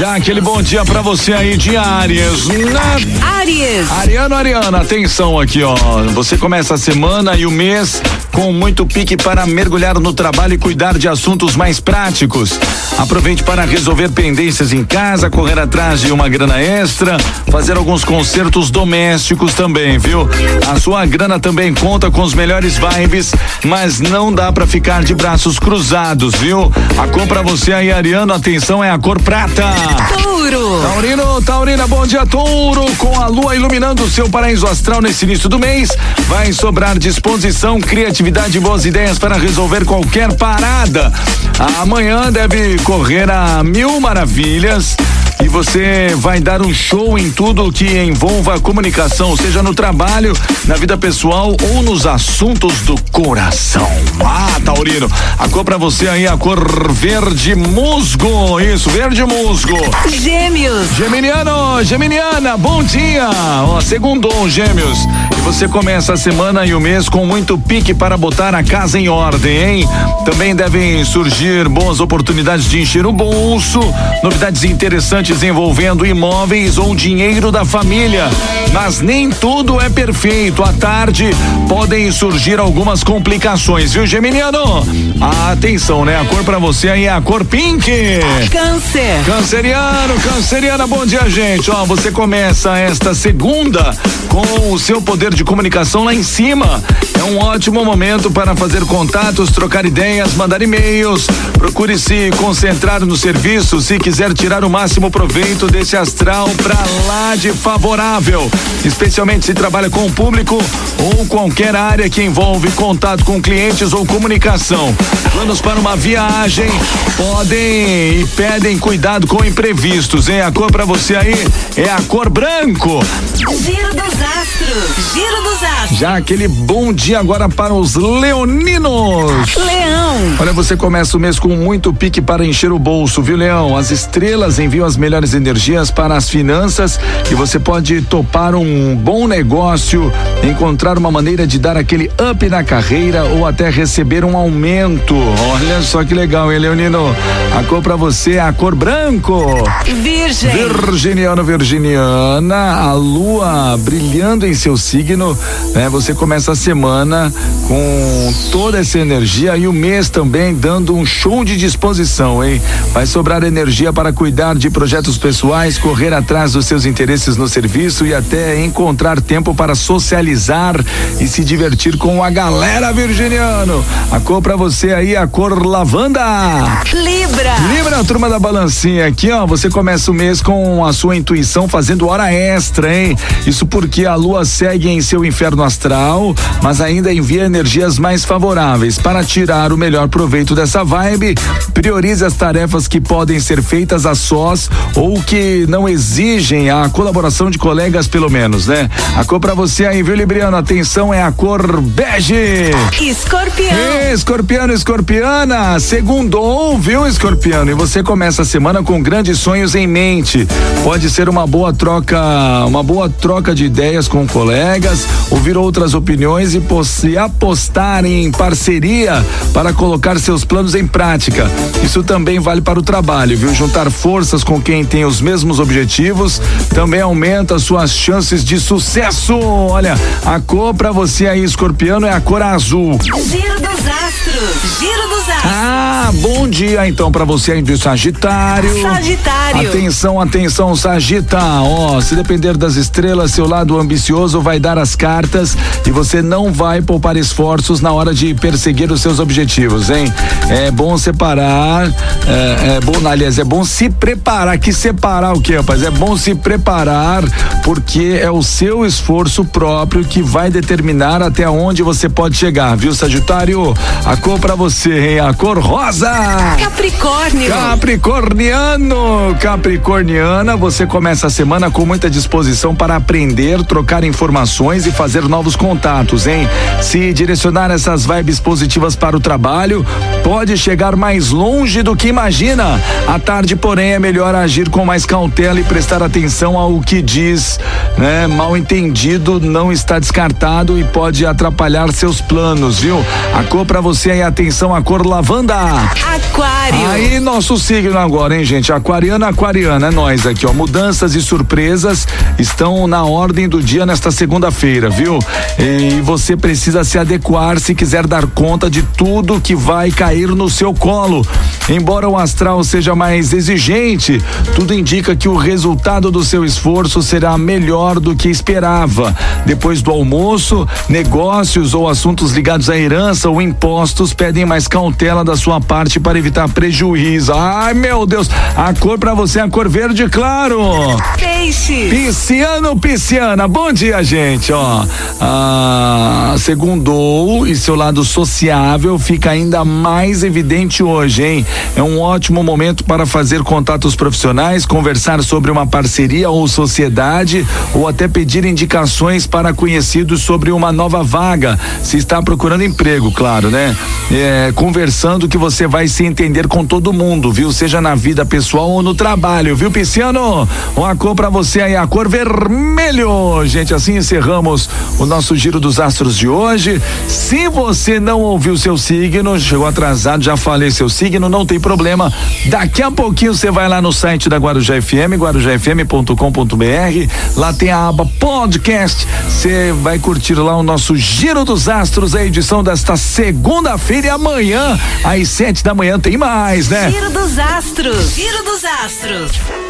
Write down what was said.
Já aquele bom dia pra você aí de Áries. Na... Áries. Ariano, Ariana, atenção aqui, ó. Você começa a semana e o mês com muito pique para mergulhar no trabalho e cuidar de assuntos mais práticos. Aproveite para resolver pendências em casa, correr atrás de uma grana extra, fazer alguns concertos domésticos também, viu? A sua grana também conta com os melhores vibes, mas não dá para ficar de braços cruzados, viu? A cor pra você aí, Ariano, atenção, é a cor prata. Touro. Taurino, Taurina, bom dia, Touro. Com a lua iluminando o seu paraíso astral nesse início do mês, vai sobrar disposição, criatividade e boas ideias para resolver qualquer parada. Amanhã deve correr a mil maravilhas. E você vai dar um show em tudo que envolva a comunicação, seja no trabalho, na vida pessoal ou nos assuntos do coração. Ah, Taurino, a cor pra você aí, a cor verde musgo. Isso, verde musgo. Gêmeos. Geminiano, Geminiana, bom dia! Ó, segundou, Gêmeos. Você começa a semana e o mês com muito pique para botar a casa em ordem, hein? Também devem surgir boas oportunidades de encher o bolso, novidades interessantes envolvendo imóveis ou dinheiro da família. Mas nem tudo é perfeito. À tarde podem surgir algumas complicações, viu, Geminiano? Atenção, né? A cor para você aí é a cor pink. Câncer. Canceriano, canceriana, bom dia, gente. Ó, você começa esta segunda com o seu poder de comunicação lá em cima. É um ótimo momento para fazer contatos, trocar ideias, mandar e-mails. Procure se concentrar no serviço se quiser tirar o máximo proveito desse astral pra lá de favorável, especialmente se trabalha com o público ou qualquer área que envolve contato com clientes ou comunicação. Planos para uma viagem podem e pedem cuidado com imprevistos, hein? A cor pra você aí é a cor branco. Giro dos astros. Giro. Já aquele bom dia agora para os leoninos. Leão. Olha, você começa o mês com muito pique para encher o bolso, viu, Leão? As estrelas enviam as melhores energias para as finanças e você pode topar um bom negócio, encontrar uma maneira de dar aquele up na carreira ou até receber um aumento. Olha só que legal, hein, Leonino? A cor para você é a cor branco. Virgem. Virginiano, Virginiana, a lua brilhando em seu signo, né? Você começa a semana com toda essa energia e o mês também dando um show de disposição, hein? Vai sobrar energia para cuidar de projetos pessoais, correr atrás dos seus interesses no serviço e até encontrar tempo para socializar e se divertir com a galera virginiano. A cor para você aí, a cor lavanda. Libra. Libra, turma da balancinha aqui, ó. Você começa o mês com a sua intuição fazendo hora extra, hein? Isso porque a lua segue em seu inferno astral, mas ainda envia energias mais favoráveis. Para tirar o melhor proveito dessa vibe, priorize as tarefas que podem ser feitas a sós ou que não exigem a colaboração de colegas, pelo menos, né? A cor pra você aí, viu, Libriano? Atenção, é a cor bege. Escorpião. Escorpiano, escorpiana, segundou, viu, escorpiano? E você começa a semana com grandes sonhos em mente. Pode ser uma boa troca, uma boa troca de ideias com ouvir outras opiniões e se apostar em parceria para colocar seus planos em prática. Isso também vale para o trabalho, viu? Juntar forças com quem tem os mesmos objetivos também aumenta suas chances de sucesso. Olha, a cor para você aí, escorpiano, é a cor azul. Giro dos astros. Giro dos astros. Ah, bom dia então para você aí de Sagitário. Sagitário. Atenção, atenção, Sagita. Ó, se depender das estrelas, seu lado ambicioso vai dar as cartas e você não vai poupar esforços na hora de perseguir os seus objetivos, hein? É bom separar, é, é bom, aliás, é bom se preparar. Que separar o que, rapaz? É bom se preparar porque é o seu esforço próprio que vai determinar até onde você pode chegar, viu, Sagitário? A cor pra você, hein? A cor rosa. Capricórnio. Capricorniano, Capricorniana, você começa a semana com muita disposição para aprender, trocar informações reuniões e fazer novos contatos, hein? Se direcionar essas vibes positivas para o trabalho, pode chegar mais longe do que imagina. À tarde, porém, é melhor agir com mais cautela e prestar atenção ao que diz, né? Mal entendido não está descartado e pode atrapalhar seus planos, viu? A cor para você aí, atenção, a cor lavanda. Aquário. Aí nosso signo agora, hein, gente? Aquariana, aquariana, é nós aqui, ó. Mudanças e surpresas estão na ordem do dia nesta segunda-feira, viu? E você precisa se adequar se quiser dar conta de tudo que vai cair no seu colo. Embora o astral seja mais exigente, tudo indica que o resultado do seu esforço será melhor do que esperava. Depois do almoço, negócios ou assuntos ligados à herança ou impostos pedem mais cautela da sua parte para evitar prejuízo. Ai, meu Deus, a cor para você é a cor verde claro. Peixe. Pisciano, pisciana, bom dia, gente, ó. Ah, segundou e seu lado sociável fica ainda mais evidente hoje, hein? É um ótimo momento para fazer contatos profissionais, conversar sobre uma parceria ou sociedade ou até pedir indicações para conhecidos sobre uma nova vaga. Se está procurando emprego, claro, né? É, conversando que você vai se entender com todo mundo, viu? Seja na vida pessoal ou no trabalho, viu, Pisciano? Uma cor para você aí, a cor vermelho. Gente, assim encerramos o nosso giro dos astros de hoje. Se você não ouviu seu signo, chegou atrasado, já falei seu signo, não tem problema. Daqui a pouquinho você vai lá no site da Guarujá FM, guarujafm.com.br. Lá tem a aba podcast. Você vai curtir lá o nosso Giro dos Astros, a edição desta segunda-feira e amanhã, às sete da manhã, tem mais, né? Giro dos astros. Giro dos astros.